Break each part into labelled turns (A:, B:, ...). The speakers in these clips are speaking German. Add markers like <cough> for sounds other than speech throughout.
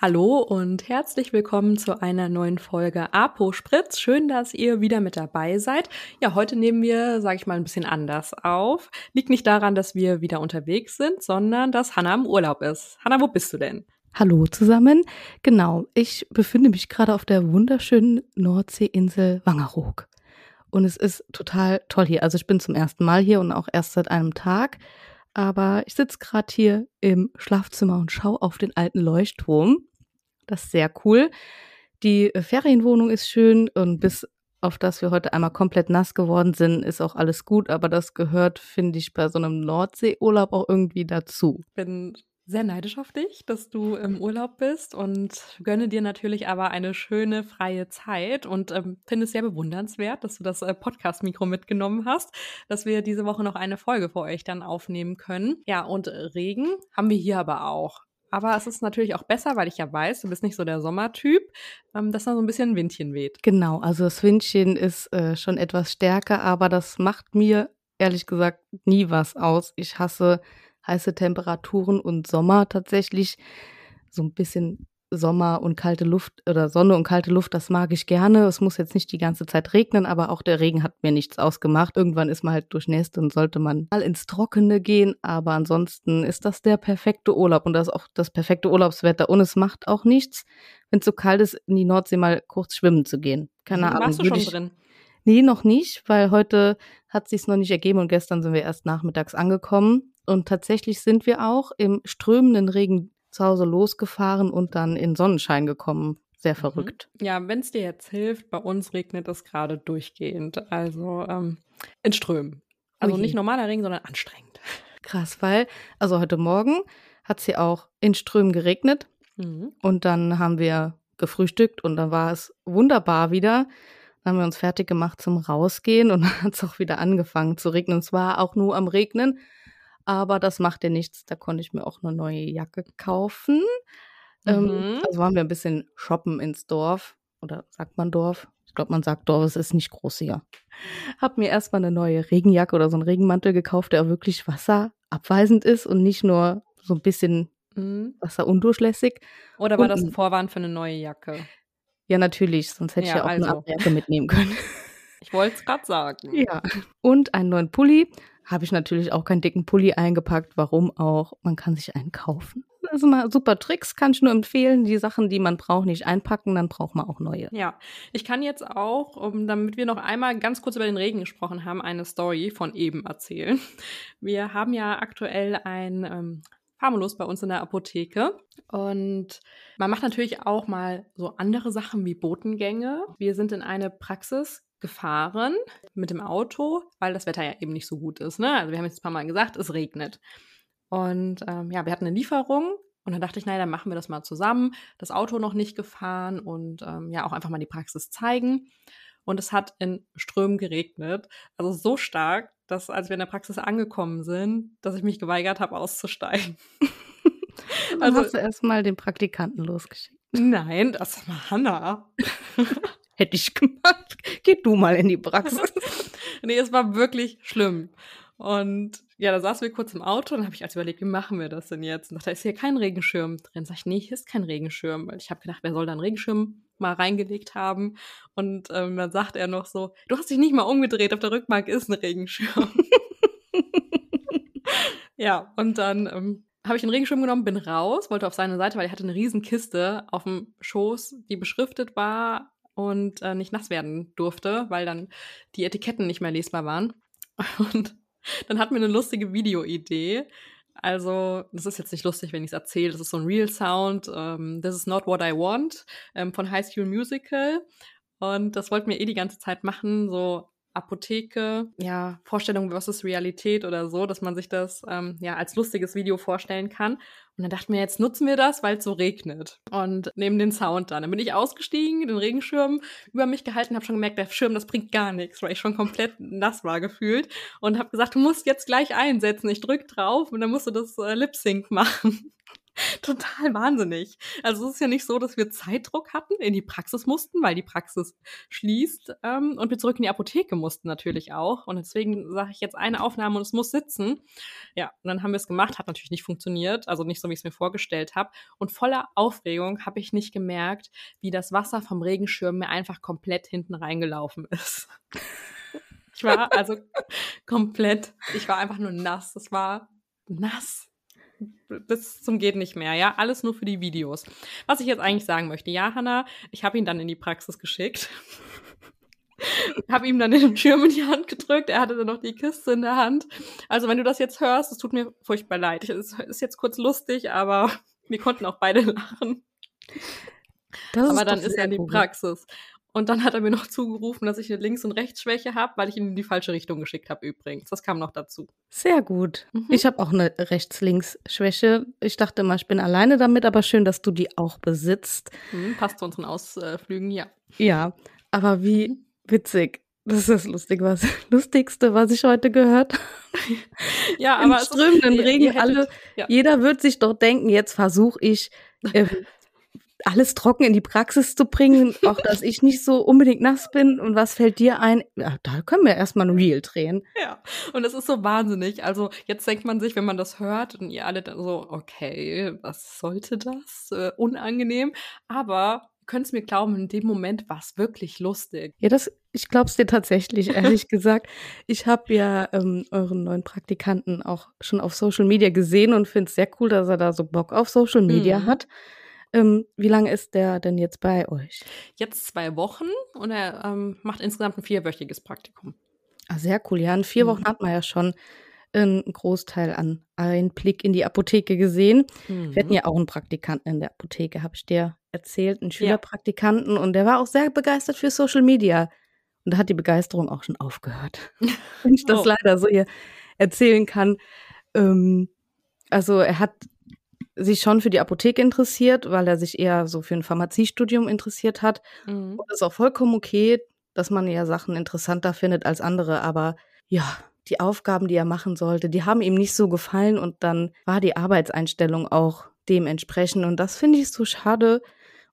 A: Hallo und herzlich willkommen zu einer neuen Folge Apo Spritz. Schön, dass ihr wieder mit dabei seid. Ja, heute nehmen wir, sage ich mal, ein bisschen anders auf. Liegt nicht daran, dass wir wieder unterwegs sind, sondern dass Hanna im Urlaub ist. Hanna, wo bist du denn?
B: Hallo zusammen. Genau, ich befinde mich gerade auf der wunderschönen Nordseeinsel Wangerooge. Und es ist total toll hier. Also ich bin zum ersten Mal hier und auch erst seit einem Tag. Aber ich sitze gerade hier im Schlafzimmer und schaue auf den alten Leuchtturm. Das ist sehr cool. Die äh, Ferienwohnung ist schön und bis auf das wir heute einmal komplett nass geworden sind, ist auch alles gut. Aber das gehört, finde ich, bei so einem Nordseeurlaub auch irgendwie dazu.
A: Bin sehr neidisch auf dich, dass du im Urlaub bist und gönne dir natürlich aber eine schöne freie Zeit und ähm, finde es sehr bewundernswert, dass du das äh, Podcast-Mikro mitgenommen hast, dass wir diese Woche noch eine Folge für euch dann aufnehmen können. Ja, und Regen haben wir hier aber auch. Aber es ist natürlich auch besser, weil ich ja weiß, du bist nicht so der Sommertyp, ähm, dass da so ein bisschen Windchen weht.
B: Genau, also das Windchen ist äh, schon etwas stärker, aber das macht mir ehrlich gesagt nie was aus. Ich hasse heiße Temperaturen und Sommer tatsächlich. So ein bisschen Sommer und kalte Luft oder Sonne und kalte Luft, das mag ich gerne. Es muss jetzt nicht die ganze Zeit regnen, aber auch der Regen hat mir nichts ausgemacht. Irgendwann ist man halt durchnässt und sollte man mal ins Trockene gehen. Aber ansonsten ist das der perfekte Urlaub und das ist auch das perfekte Urlaubswetter. Und es macht auch nichts, wenn es so kalt ist, in die Nordsee mal kurz schwimmen zu gehen. Keine Ahnung.
A: Warst du schon drin?
B: Nee, noch nicht, weil heute hat sich's noch nicht ergeben und gestern sind wir erst nachmittags angekommen. Und tatsächlich sind wir auch im strömenden Regen zu Hause losgefahren und dann in Sonnenschein gekommen. Sehr mhm. verrückt.
A: Ja, wenn es dir jetzt hilft, bei uns regnet es gerade durchgehend. Also ähm, in Strömen. Also Ui. nicht normaler Regen, sondern anstrengend. <laughs>
B: Krass, weil, also heute Morgen hat sie auch in Strömen geregnet. Mhm. Und dann haben wir gefrühstückt und dann war es wunderbar wieder. Dann haben wir uns fertig gemacht zum Rausgehen und dann hat es auch wieder angefangen zu regnen. Und zwar auch nur am Regnen aber das macht ja nichts. Da konnte ich mir auch eine neue Jacke kaufen. Ähm, mhm. Also waren wir ein bisschen shoppen ins Dorf. Oder sagt man Dorf? Ich glaube, man sagt Dorf, es ist nicht groß hier. Hab mir erstmal eine neue Regenjacke oder so einen Regenmantel gekauft, der wirklich wasserabweisend ist und nicht nur so ein bisschen mhm. wasserundurchlässig.
A: Oder war und, das ein Vorwand für eine neue Jacke?
B: Ja, natürlich, sonst hätte ja, ich ja auch also. eine Jacke mitnehmen können.
A: Ich wollte es gerade sagen.
B: Ja. Und einen neuen Pulli habe ich natürlich auch keinen dicken Pulli eingepackt. Warum auch? Man kann sich einen kaufen. Das sind mal super Tricks, kann ich nur empfehlen. Die Sachen, die man braucht, nicht einpacken, dann braucht man auch neue.
A: Ja, ich kann jetzt auch, um, damit wir noch einmal ganz kurz über den Regen gesprochen haben, eine Story von eben erzählen. Wir haben ja aktuell ein ähm, Famulus bei uns in der Apotheke. Und man macht natürlich auch mal so andere Sachen wie Botengänge. Wir sind in eine Praxis gefahren mit dem Auto, weil das Wetter ja eben nicht so gut ist. Ne? Also wir haben jetzt ein paar Mal gesagt, es regnet. Und ähm, ja, wir hatten eine Lieferung und dann dachte ich, naja, dann machen wir das mal zusammen. Das Auto noch nicht gefahren und ähm, ja, auch einfach mal die Praxis zeigen. Und es hat in Strömen geregnet. Also so stark, dass als wir in der Praxis angekommen sind, dass ich mich geweigert habe, auszusteigen. <laughs>
B: also hast du erstmal den Praktikanten losgeschickt.
A: Nein, das war Hannah. <laughs>
B: Hätte ich <laughs> gemacht. Geh du mal in die Praxis. <laughs>
A: nee, es war wirklich schlimm. Und ja, da saßen wir kurz im Auto und habe ich als überlegt, wie machen wir das denn jetzt? Und dachte, ist hier kein Regenschirm drin? Sag ich, nee, hier ist kein Regenschirm. Weil ich habe gedacht, wer soll da einen Regenschirm mal reingelegt haben? Und ähm, dann sagt er noch so, du hast dich nicht mal umgedreht, auf der Rückbank ist ein Regenschirm. <laughs> ja, und dann ähm, habe ich den Regenschirm genommen, bin raus, wollte auf seine Seite, weil er hatte eine riesen Kiste auf dem Schoß, die beschriftet war und äh, nicht nass werden durfte, weil dann die Etiketten nicht mehr lesbar waren. <laughs> Und dann hatten wir eine lustige Videoidee. Also, das ist jetzt nicht lustig, wenn ich es erzähle. Das ist so ein Real Sound. Ähm, This is not what I want ähm, von High School Musical. Und das wollten wir eh die ganze Zeit machen, so Apotheke, ja, Vorstellung versus Realität oder so, dass man sich das ähm, ja als lustiges Video vorstellen kann. Und dann dachten wir, jetzt nutzen wir das, weil es so regnet. Und nehmen den Sound dann. Dann bin ich ausgestiegen, den Regenschirm über mich gehalten, habe schon gemerkt, der Schirm, das bringt gar nichts, weil ich schon komplett nass war gefühlt. Und habe gesagt, du musst jetzt gleich einsetzen. Ich drück drauf und dann musst du das äh, Lip Sync machen. <laughs> total wahnsinnig. Also es ist ja nicht so, dass wir Zeitdruck hatten, in die Praxis mussten, weil die Praxis schließt ähm, und wir zurück in die Apotheke mussten natürlich auch. Und deswegen sage ich jetzt eine Aufnahme und es muss sitzen. Ja, und dann haben wir es gemacht, hat natürlich nicht funktioniert, also nicht so, wie ich es mir vorgestellt habe. Und voller Aufregung habe ich nicht gemerkt, wie das Wasser vom Regenschirm mir einfach komplett hinten reingelaufen ist. Ich war also komplett, ich war einfach nur nass. Es war nass bis zum geht nicht mehr, ja, alles nur für die Videos. Was ich jetzt eigentlich sagen möchte, ja, Hanna, ich habe ihn dann in die Praxis geschickt. <laughs> habe ihm dann den Schirm in die Hand gedrückt, er hatte dann noch die Kiste in der Hand. Also wenn du das jetzt hörst, es tut mir furchtbar leid. Es ist jetzt kurz lustig, aber <laughs> wir konnten auch beide lachen. Das aber dann ist er in die Praxis. Und dann hat er mir noch <laughs> zugerufen, dass ich eine Links- und Rechtsschwäche habe, weil ich ihn in die falsche Richtung geschickt habe übrigens. Das kam noch dazu.
B: Sehr gut. Mhm. Ich habe auch eine Rechts-Links-Schwäche. Ich dachte immer, ich bin alleine damit, aber schön, dass du die auch besitzt.
A: Mhm, passt zu unseren Ausflügen, ja.
B: Ja, aber wie witzig. Das ist das Lustig, was, <laughs> Lustigste, was ich heute gehört habe. <laughs>
A: Ja, aber.
B: Im strömenden Regen, hättet, alle, ja. jeder wird sich doch denken, jetzt versuche ich, äh, alles trocken in die Praxis zu bringen, auch dass ich nicht so unbedingt nass bin. Und was fällt dir ein? Ja, da können wir erstmal ein Reel drehen.
A: Ja, und es ist so wahnsinnig. Also jetzt denkt man sich, wenn man das hört und ihr alle dann so, okay, was sollte das? Äh, unangenehm. Aber könnt es mir glauben, in dem Moment war es wirklich lustig.
B: Ja, das, ich glaube es dir tatsächlich, <laughs> ehrlich gesagt. Ich habe ja ähm, euren neuen Praktikanten auch schon auf Social Media gesehen und finde es sehr cool, dass er da so Bock auf Social Media mhm. hat. Ähm, wie lange ist der denn jetzt bei euch?
A: Jetzt zwei Wochen und er ähm, macht insgesamt ein vierwöchiges Praktikum.
B: Ah, sehr cool. Ja, in vier mhm. Wochen hat man ja schon einen Großteil an Einblick in die Apotheke gesehen. Mhm. Wir hatten ja auch einen Praktikanten in der Apotheke, habe ich dir erzählt, einen Schülerpraktikanten ja. und der war auch sehr begeistert für Social Media. Und da hat die Begeisterung auch schon aufgehört. <laughs> Wenn ich das oh. leider so hier erzählen kann. Ähm, also er hat sich schon für die Apotheke interessiert, weil er sich eher so für ein Pharmaziestudium interessiert hat. Mhm. Und ist auch vollkommen okay, dass man ja Sachen interessanter findet als andere. Aber ja, die Aufgaben, die er machen sollte, die haben ihm nicht so gefallen und dann war die Arbeitseinstellung auch dementsprechend. Und das finde ich so schade.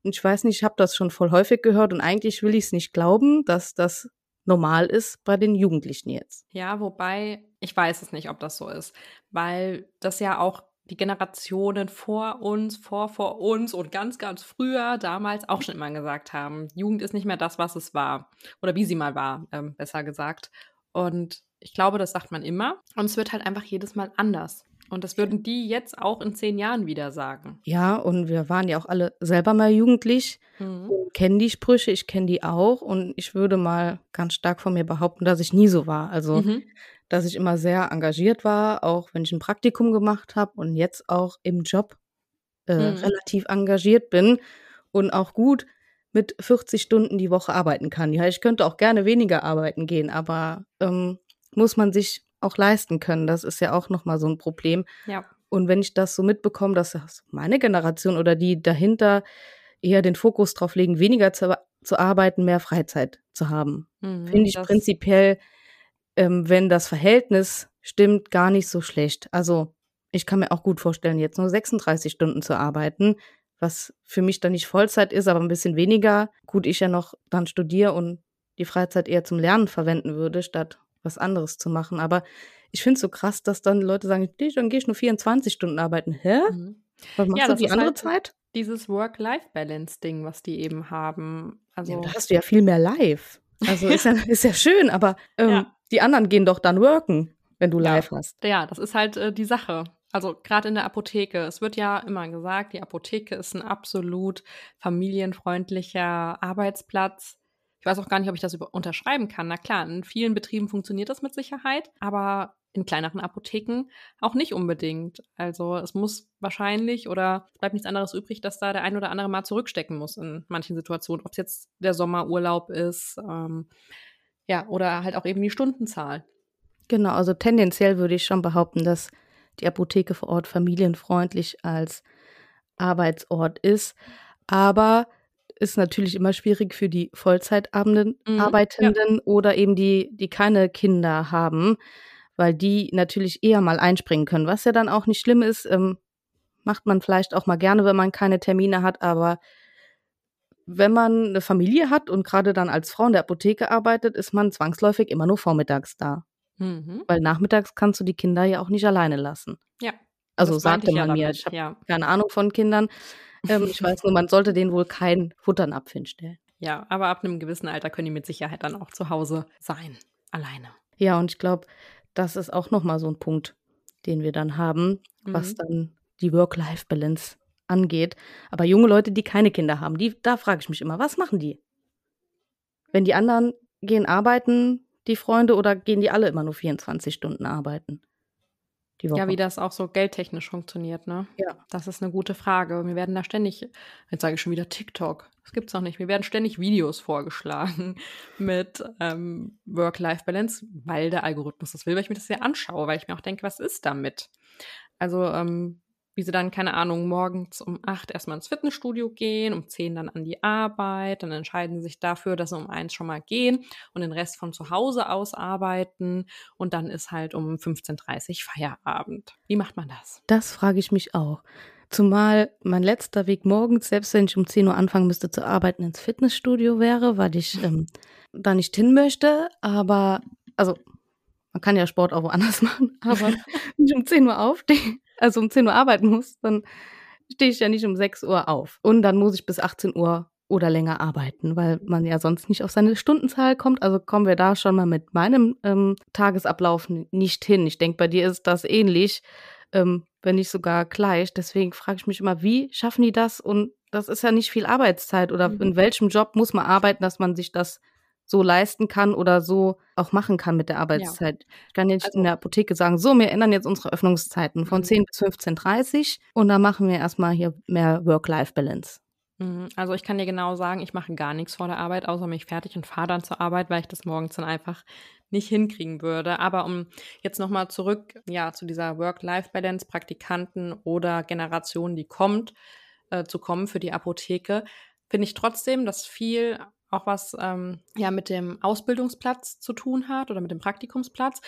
B: Und ich weiß nicht, ich habe das schon voll häufig gehört und eigentlich will ich es nicht glauben, dass das normal ist bei den Jugendlichen jetzt.
A: Ja, wobei ich weiß es nicht, ob das so ist, weil das ja auch die Generationen vor uns, vor vor uns und ganz, ganz früher damals auch schon immer gesagt haben, Jugend ist nicht mehr das, was es war. Oder wie sie mal war, ähm, besser gesagt. Und ich glaube, das sagt man immer. Und es wird halt einfach jedes Mal anders. Und das würden die jetzt auch in zehn Jahren wieder sagen.
B: Ja, und wir waren ja auch alle selber mal jugendlich mhm. kennen die Sprüche, ich kenne die auch. Und ich würde mal ganz stark von mir behaupten, dass ich nie so war. Also mhm dass ich immer sehr engagiert war, auch wenn ich ein Praktikum gemacht habe und jetzt auch im Job äh, mhm. relativ engagiert bin und auch gut mit 40 Stunden die Woche arbeiten kann. Ja, ich könnte auch gerne weniger arbeiten gehen, aber ähm, muss man sich auch leisten können. Das ist ja auch nochmal so ein Problem.
A: Ja.
B: Und wenn ich das so mitbekomme, dass meine Generation oder die dahinter eher den Fokus drauf legen, weniger zu, zu arbeiten, mehr Freizeit zu haben, mhm, finde ich prinzipiell ähm, wenn das Verhältnis stimmt, gar nicht so schlecht. Also ich kann mir auch gut vorstellen, jetzt nur 36 Stunden zu arbeiten, was für mich dann nicht Vollzeit ist, aber ein bisschen weniger. Gut, ich ja noch dann studiere und die Freizeit eher zum Lernen verwenden würde, statt was anderes zu machen. Aber ich finde es so krass, dass dann Leute sagen, dann gehe ich nur 24 Stunden arbeiten. Hä? Mhm. Was machst ja, du die andere halt Zeit?
A: Dieses Work-Life-Balance-Ding, was die eben haben. Also
B: ja, da hast du ja viel mehr live. Also <laughs> ist ja, ist ja schön, aber ähm, ja. Die anderen gehen doch dann worken, wenn du live
A: ja.
B: hast.
A: Ja, das ist halt äh, die Sache. Also gerade in der Apotheke. Es wird ja immer gesagt, die Apotheke ist ein absolut familienfreundlicher Arbeitsplatz. Ich weiß auch gar nicht, ob ich das unterschreiben kann. Na klar, in vielen Betrieben funktioniert das mit Sicherheit, aber in kleineren Apotheken auch nicht unbedingt. Also es muss wahrscheinlich oder es bleibt nichts anderes übrig, dass da der ein oder andere mal zurückstecken muss in manchen Situationen. Ob es jetzt der Sommerurlaub ist, ähm, ja, oder halt auch eben die Stundenzahl.
B: Genau, also tendenziell würde ich schon behaupten, dass die Apotheke vor Ort familienfreundlich als Arbeitsort ist. Aber ist natürlich immer schwierig für die Vollzeitarbeitenden mhm, ja. oder eben die, die keine Kinder haben, weil die natürlich eher mal einspringen können, was ja dann auch nicht schlimm ist. Ähm, macht man vielleicht auch mal gerne, wenn man keine Termine hat, aber wenn man eine Familie hat und gerade dann als Frau in der Apotheke arbeitet, ist man zwangsläufig immer nur vormittags da. Mhm. Weil nachmittags kannst du die Kinder ja auch nicht alleine lassen.
A: Ja.
B: Also sagte man ja mir. Ich habe ja. keine Ahnung von Kindern. Ähm, ich weiß nur, man sollte denen wohl kein Futternapf hinstellen.
A: Ja, aber ab einem gewissen Alter können die mit Sicherheit dann auch zu Hause sein. Alleine.
B: Ja, und ich glaube, das ist auch nochmal so ein Punkt, den wir dann haben, mhm. was dann die Work-Life-Balance angeht. Aber junge Leute, die keine Kinder haben, die, da frage ich mich immer, was machen die? Wenn die anderen gehen arbeiten, die Freunde, oder gehen die alle immer nur 24 Stunden arbeiten?
A: Die Woche? Ja, wie das auch so geldtechnisch funktioniert, ne?
B: Ja.
A: Das ist eine gute Frage. Wir werden da ständig, jetzt sage ich schon wieder TikTok, das gibt's noch nicht. Wir werden ständig Videos vorgeschlagen <laughs> mit ähm, Work-Life-Balance, weil der Algorithmus das will, weil ich mir das ja anschaue, weil ich mir auch denke, was ist damit? Also ähm, wie sie dann, keine Ahnung, morgens um acht erstmal ins Fitnessstudio gehen, um zehn dann an die Arbeit, dann entscheiden sie sich dafür, dass sie um eins schon mal gehen und den Rest von zu Hause aus arbeiten und dann ist halt um 15.30 Uhr Feierabend. Wie macht man das?
B: Das frage ich mich auch. Zumal mein letzter Weg morgens, selbst wenn ich um 10 Uhr anfangen müsste zu arbeiten, ins Fitnessstudio wäre, weil ich ähm, da nicht hin möchte. Aber, also, man kann ja Sport auch woanders <laughs> machen, aber <laughs> wenn ich um 10 Uhr aufstehe, also um 10 Uhr arbeiten muss, dann stehe ich ja nicht um 6 Uhr auf. Und dann muss ich bis 18 Uhr oder länger arbeiten, weil man ja sonst nicht auf seine Stundenzahl kommt. Also kommen wir da schon mal mit meinem ähm, Tagesablauf nicht hin. Ich denke, bei dir ist das ähnlich, ähm, wenn nicht sogar gleich. Deswegen frage ich mich immer, wie schaffen die das? Und das ist ja nicht viel Arbeitszeit. Oder mhm. in welchem Job muss man arbeiten, dass man sich das so leisten kann oder so auch machen kann mit der Arbeitszeit. Ja. Ich kann jetzt also, in der Apotheke sagen, so, wir ändern jetzt unsere Öffnungszeiten von 10 mhm. bis 15.30 und dann machen wir erstmal hier mehr Work-Life-Balance.
A: Mhm. Also ich kann dir genau sagen, ich mache gar nichts vor der Arbeit, außer mich fertig und fahre dann zur Arbeit, weil ich das morgens dann einfach nicht hinkriegen würde. Aber um jetzt nochmal zurück ja, zu dieser Work-Life-Balance, Praktikanten oder Generation, die kommt, äh, zu kommen für die Apotheke, finde ich trotzdem, dass viel auch was ähm, ja mit dem Ausbildungsplatz zu tun hat oder mit dem Praktikumsplatz.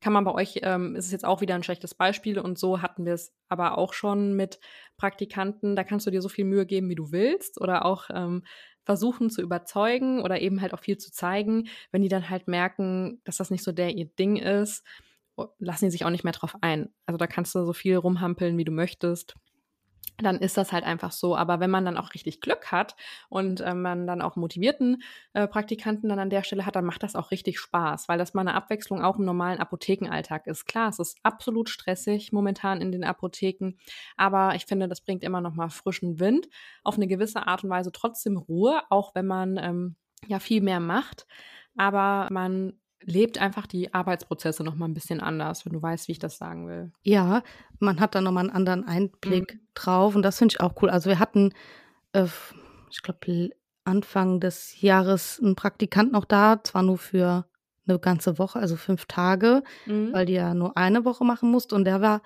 A: Kann man bei euch, ähm, ist es jetzt auch wieder ein schlechtes Beispiel und so hatten wir es aber auch schon mit Praktikanten. Da kannst du dir so viel Mühe geben, wie du willst oder auch ähm, versuchen zu überzeugen oder eben halt auch viel zu zeigen. Wenn die dann halt merken, dass das nicht so der ihr Ding ist, lassen die sich auch nicht mehr drauf ein. Also da kannst du so viel rumhampeln, wie du möchtest dann ist das halt einfach so. Aber wenn man dann auch richtig Glück hat und äh, man dann auch motivierten äh, Praktikanten dann an der Stelle hat, dann macht das auch richtig Spaß, weil das mal eine Abwechslung auch im normalen Apothekenalltag ist. Klar, es ist absolut stressig momentan in den Apotheken, aber ich finde, das bringt immer noch mal frischen Wind, auf eine gewisse Art und Weise trotzdem Ruhe, auch wenn man ähm, ja viel mehr macht. Aber man lebt einfach die Arbeitsprozesse noch mal ein bisschen anders, wenn du weißt, wie ich das sagen will.
B: Ja, man hat da noch mal einen anderen Einblick mhm. drauf und das finde ich auch cool. Also wir hatten, äh, ich glaube, Anfang des Jahres einen Praktikant noch da, zwar nur für eine ganze Woche, also fünf Tage, mhm. weil die ja nur eine Woche machen musste und der war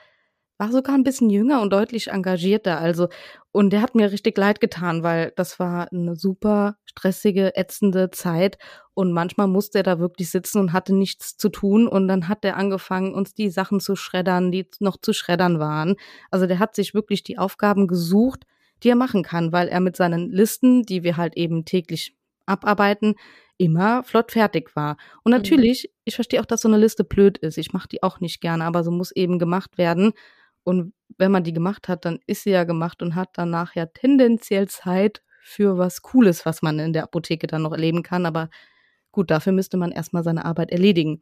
B: war sogar ein bisschen jünger und deutlich engagierter. Also, und der hat mir richtig leid getan, weil das war eine super stressige, ätzende Zeit. Und manchmal musste er da wirklich sitzen und hatte nichts zu tun. Und dann hat er angefangen, uns die Sachen zu schreddern, die noch zu schreddern waren. Also der hat sich wirklich die Aufgaben gesucht, die er machen kann, weil er mit seinen Listen, die wir halt eben täglich abarbeiten, immer flott fertig war. Und mhm. natürlich, ich verstehe auch, dass so eine Liste blöd ist. Ich mache die auch nicht gerne, aber so muss eben gemacht werden. Und wenn man die gemacht hat, dann ist sie ja gemacht und hat danach ja tendenziell Zeit für was Cooles, was man in der Apotheke dann noch erleben kann. Aber gut, dafür müsste man erstmal seine Arbeit erledigen.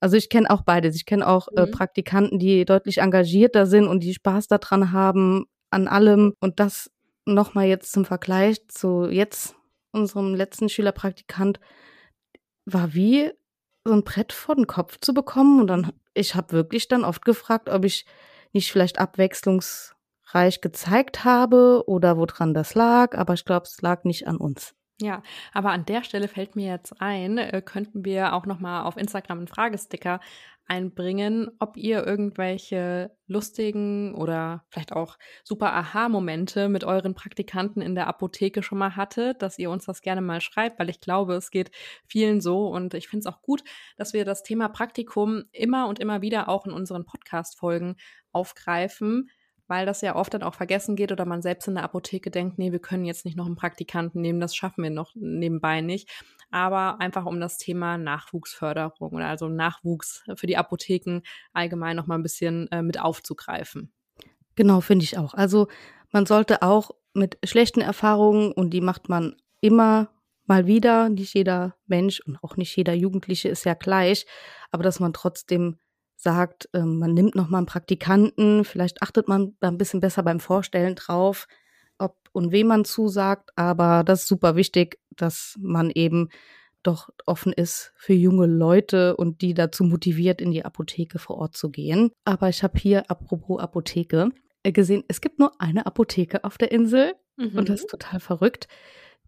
B: Also ich kenne auch beides. Ich kenne auch äh, mhm. Praktikanten, die deutlich engagierter sind und die Spaß daran haben, an allem. Und das nochmal jetzt zum Vergleich zu jetzt unserem letzten Schülerpraktikant war wie so ein Brett vor den Kopf zu bekommen. Und dann, ich habe wirklich dann oft gefragt, ob ich nicht vielleicht abwechslungsreich gezeigt habe oder woran das lag, aber ich glaube, es lag nicht an uns.
A: Ja, aber an der Stelle fällt mir jetzt ein, äh, könnten wir auch noch mal auf Instagram einen Fragesticker einbringen, ob ihr irgendwelche lustigen oder vielleicht auch super Aha-Momente mit euren Praktikanten in der Apotheke schon mal hattet, dass ihr uns das gerne mal schreibt, weil ich glaube, es geht vielen so und ich finde es auch gut, dass wir das Thema Praktikum immer und immer wieder auch in unseren Podcast-Folgen aufgreifen, weil das ja oft dann auch vergessen geht oder man selbst in der Apotheke denkt, nee, wir können jetzt nicht noch einen Praktikanten nehmen, das schaffen wir noch nebenbei nicht. Aber einfach um das Thema Nachwuchsförderung oder also Nachwuchs für die Apotheken allgemein noch mal ein bisschen äh, mit aufzugreifen.
B: Genau, finde ich auch. Also man sollte auch mit schlechten Erfahrungen und die macht man immer mal wieder. Nicht jeder Mensch und auch nicht jeder Jugendliche ist ja gleich, aber dass man trotzdem sagt, äh, man nimmt noch mal einen Praktikanten, vielleicht achtet man da ein bisschen besser beim Vorstellen drauf, ob und wem man zusagt, aber das ist super wichtig, dass man eben doch offen ist für junge Leute und die dazu motiviert, in die Apotheke vor Ort zu gehen. Aber ich habe hier, apropos Apotheke, äh, gesehen, es gibt nur eine Apotheke auf der Insel mhm. und das ist total verrückt.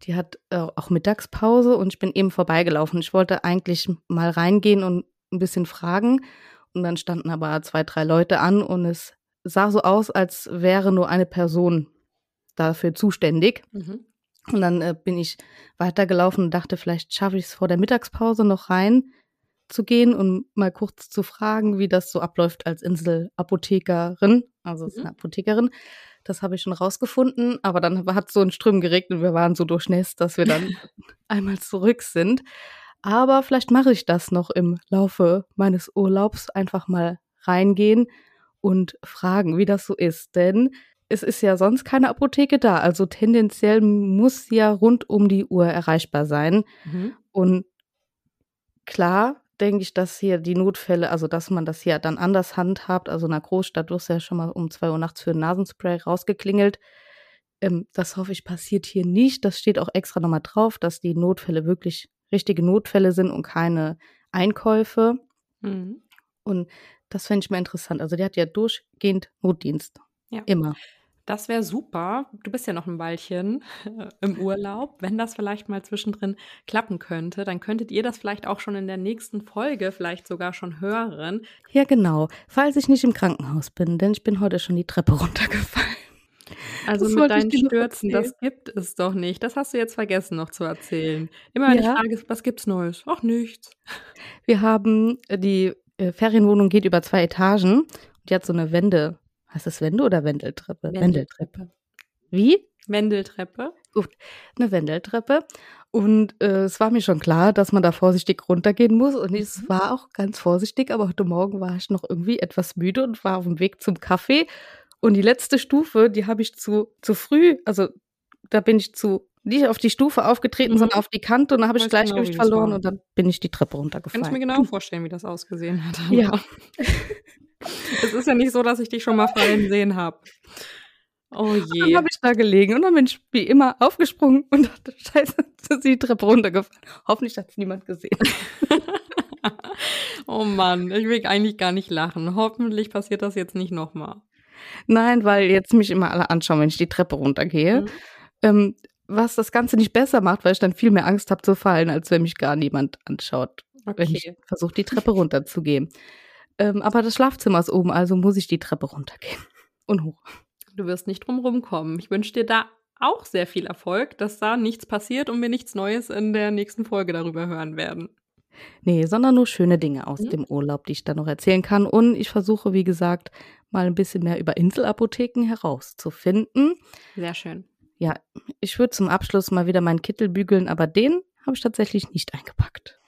B: Die hat äh, auch Mittagspause und ich bin eben vorbeigelaufen. Ich wollte eigentlich mal reingehen und ein bisschen fragen und dann standen aber zwei, drei Leute an und es sah so aus, als wäre nur eine Person dafür zuständig. Mhm. Und dann äh, bin ich weitergelaufen und dachte, vielleicht schaffe ich es vor der Mittagspause noch rein zu gehen und mal kurz zu fragen, wie das so abläuft als Inselapothekerin. Also mhm. eine Apothekerin. Das habe ich schon rausgefunden, aber dann hat so ein Ström geregnet und wir waren so durchnässt, dass wir dann <laughs> einmal zurück sind. Aber vielleicht mache ich das noch im Laufe meines Urlaubs, einfach mal reingehen und fragen, wie das so ist. Denn es ist ja sonst keine Apotheke da. Also tendenziell muss ja rund um die Uhr erreichbar sein. Mhm. Und klar, denke ich, dass hier die Notfälle, also dass man das hier dann anders handhabt. Also in einer Großstadt wirst du ja schon mal um zwei Uhr nachts für ein Nasenspray rausgeklingelt. Ähm, das hoffe ich passiert hier nicht. Das steht auch extra nochmal drauf, dass die Notfälle wirklich richtige Notfälle sind und keine Einkäufe. Mhm. Und das fände ich mal interessant. Also der hat ja durchgehend Notdienst. Ja. Immer.
A: Das wäre super. Du bist ja noch ein Weilchen äh, im Urlaub. Wenn das vielleicht mal zwischendrin klappen könnte, dann könntet ihr das vielleicht auch schon in der nächsten Folge vielleicht sogar schon hören.
B: Ja, genau. Falls ich nicht im Krankenhaus bin, denn ich bin heute schon die Treppe <laughs> runtergefallen.
A: Also das mit deinen Stürzen, das gibt es doch nicht. Das hast du jetzt vergessen noch zu erzählen. Immer wenn ja. ich frage, was gibt's Neues? Ach, nichts.
B: Wir haben, äh, die äh, Ferienwohnung geht über zwei Etagen. Die hat so eine Wende Heißt das Wende oder Wendeltreppe?
A: Wendeltreppe.
B: Wie?
A: Wendeltreppe.
B: Gut, eine Wendeltreppe. Und äh, es war mir schon klar, dass man da vorsichtig runtergehen muss. Und ich mhm. war auch ganz vorsichtig, aber heute Morgen war ich noch irgendwie etwas müde und war auf dem Weg zum Kaffee. Und die letzte Stufe, die habe ich zu, zu früh, also da bin ich zu nicht auf die Stufe aufgetreten, mhm. sondern auf die Kante und dann habe ich Gleichgewicht genau, verloren und dann bin ich die Treppe runtergefallen.
A: Kann ich mir genau <laughs> vorstellen, wie das ausgesehen hat.
B: Ja. <laughs>
A: es ist ja nicht so, dass ich dich schon mal fallen sehen habe. Oh je.
B: Dann habe ich da gelegen und dann bin ich wie immer aufgesprungen und dachte, <laughs> scheiße, ist die Treppe runtergefallen. Hoffentlich hat es niemand gesehen.
A: oh Mann, ich will eigentlich gar nicht lachen. Hoffentlich passiert das jetzt nicht nochmal.
B: Nein, weil jetzt mich immer alle anschauen, wenn ich die Treppe runtergehe. Mhm. Ähm, was das Ganze nicht besser macht, weil ich dann viel mehr Angst habe zu fallen, als wenn mich gar niemand anschaut, okay. wenn ich versuche, die Treppe runterzugehen. Ähm, aber das Schlafzimmer ist oben, also muss ich die Treppe runtergehen <laughs> und hoch.
A: Du wirst nicht drum rumkommen. Ich wünsche dir da auch sehr viel Erfolg, dass da nichts passiert und wir nichts Neues in der nächsten Folge darüber hören werden.
B: Nee, sondern nur schöne Dinge aus mhm. dem Urlaub, die ich dann noch erzählen kann. Und ich versuche, wie gesagt, mal ein bisschen mehr über Inselapotheken herauszufinden.
A: Sehr schön.
B: Ja, ich würde zum Abschluss mal wieder meinen Kittel bügeln, aber den habe ich tatsächlich nicht eingepackt.